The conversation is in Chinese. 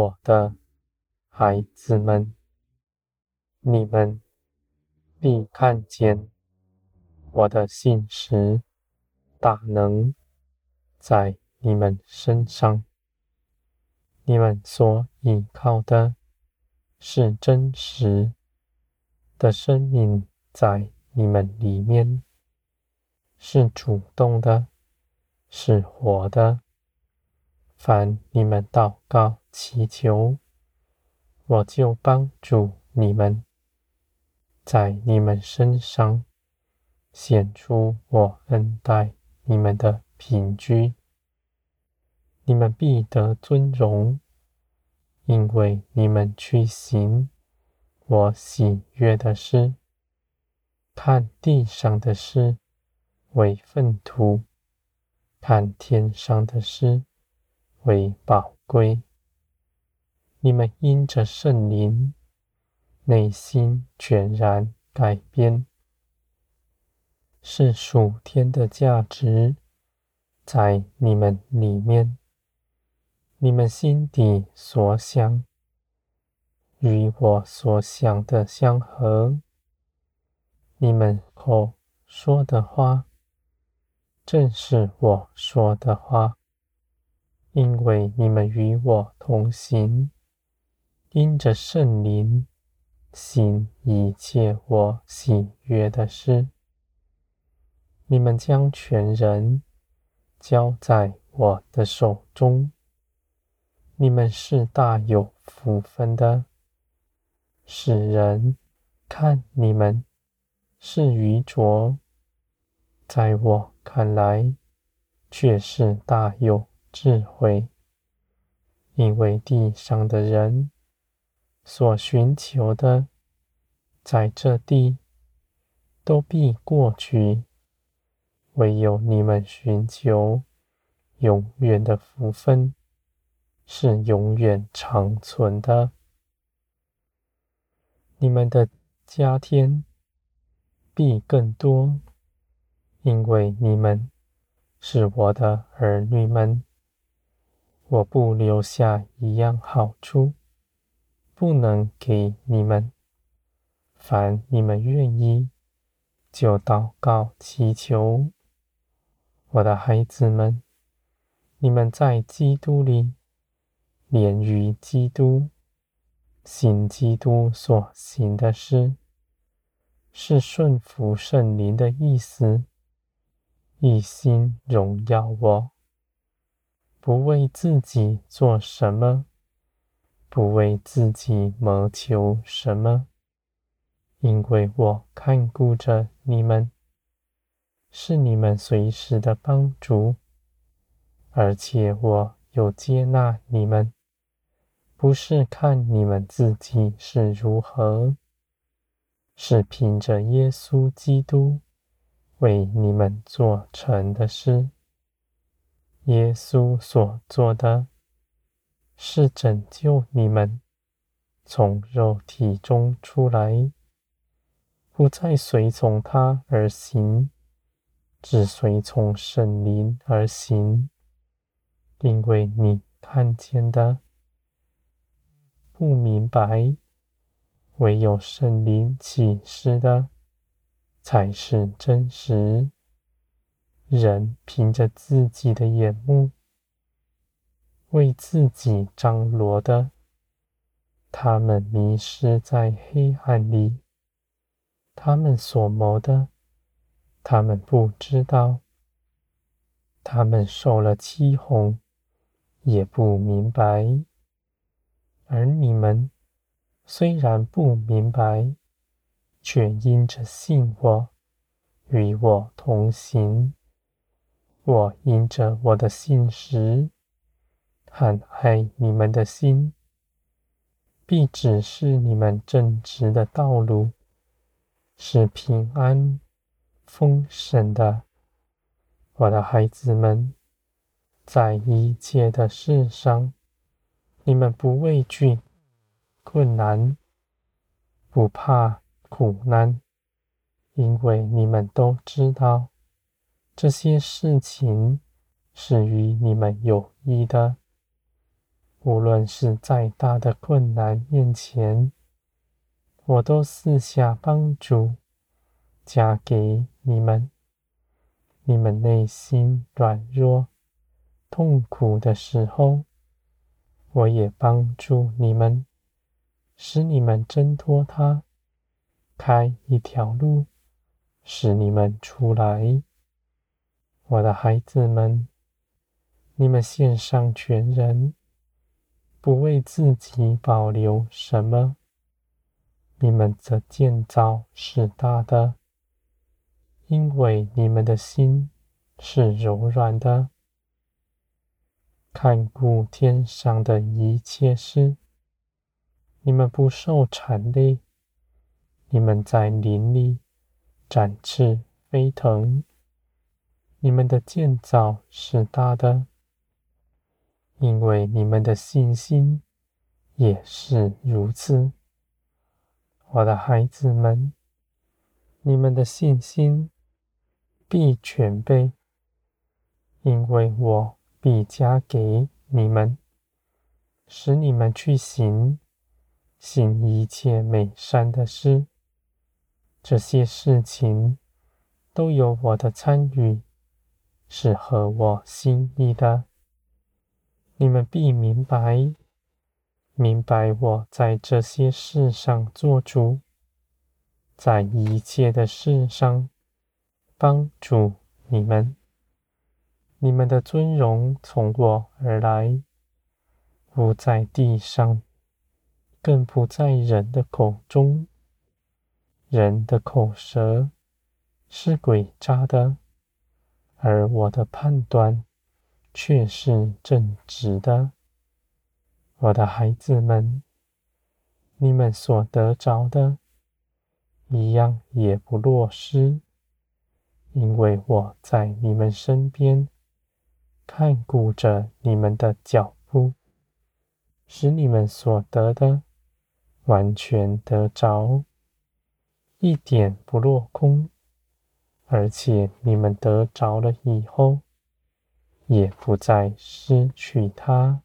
我的孩子们，你们必看见我的信实大能在你们身上。你们所依靠的是真实的生命，在你们里面是主动的，是活的。凡你们祷告祈求，我就帮助你们，在你们身上显出我恩待你们的凭据。你们必得尊荣，因为你们去行我喜悦的事，看地上的事为粪土，看天上的事为宝贵。你们因着圣灵，内心全然改变，是属天的价值在你们里面。你们心底所想与我所想的相合，你们口说的话正是我说的话。因为你们与我同行，因着圣灵行一切我喜悦的事。你们将全人交在我的手中，你们是大有福分的。使人看你们是愚拙，在我看来却是大有智慧，因为地上的人所寻求的，在这地都必过去；唯有你们寻求永远的福分，是永远长存的。你们的加添必更多，因为你们是我的儿女们。我不留下一样好处，不能给你们。凡你们愿意，就祷告祈求。我的孩子们，你们在基督里，连于基督，行基督所行的事，是顺服圣灵的意思，一心荣耀我。不为自己做什么，不为自己谋求什么，因为我看顾着你们，是你们随时的帮助，而且我有接纳你们，不是看你们自己是如何，是凭着耶稣基督为你们做成的事。耶稣所做的，是拯救你们，从肉体中出来，不再随从他而行，只随从圣灵而行。因为你看见的不明白，唯有圣灵启示的，才是真实。人凭着自己的眼目，为自己张罗的，他们迷失在黑暗里。他们所谋的，他们不知道。他们受了欺哄，也不明白。而你们虽然不明白，却因着信我，与我同行。我因着我的信实和爱你们的心，必指示你们正直的道路，是平安丰盛的。我的孩子们，在一切的事上，你们不畏惧困难，不怕苦难，因为你们都知道。这些事情是与你们有益的，无论是再大的困难面前，我都四下帮助，加给你们。你们内心软弱、痛苦的时候，我也帮助你们，使你们挣脱它，开一条路，使你们出来。我的孩子们，你们献上全人。不为自己保留什么，你们的建造是大的，因为你们的心是柔软的。看顾天上的一切事，你们不受缠累，你们在林里展翅飞腾，你们的建造是大的。因为你们的信心也是如此，我的孩子们，你们的信心必全备，因为我必加给你们，使你们去行，行一切美善的事。这些事情都有我的参与，是合我心意的。你们必明白，明白我在这些事上做主，在一切的事上帮助你们。你们的尊荣从我而来，不在地上，更不在人的口中。人的口舌是诡诈的，而我的判断。却是正直的，我的孩子们，你们所得着的，一样也不落失，因为我在你们身边，看顾着你们的脚步，使你们所得的完全得着，一点不落空，而且你们得着了以后。也不再失去它。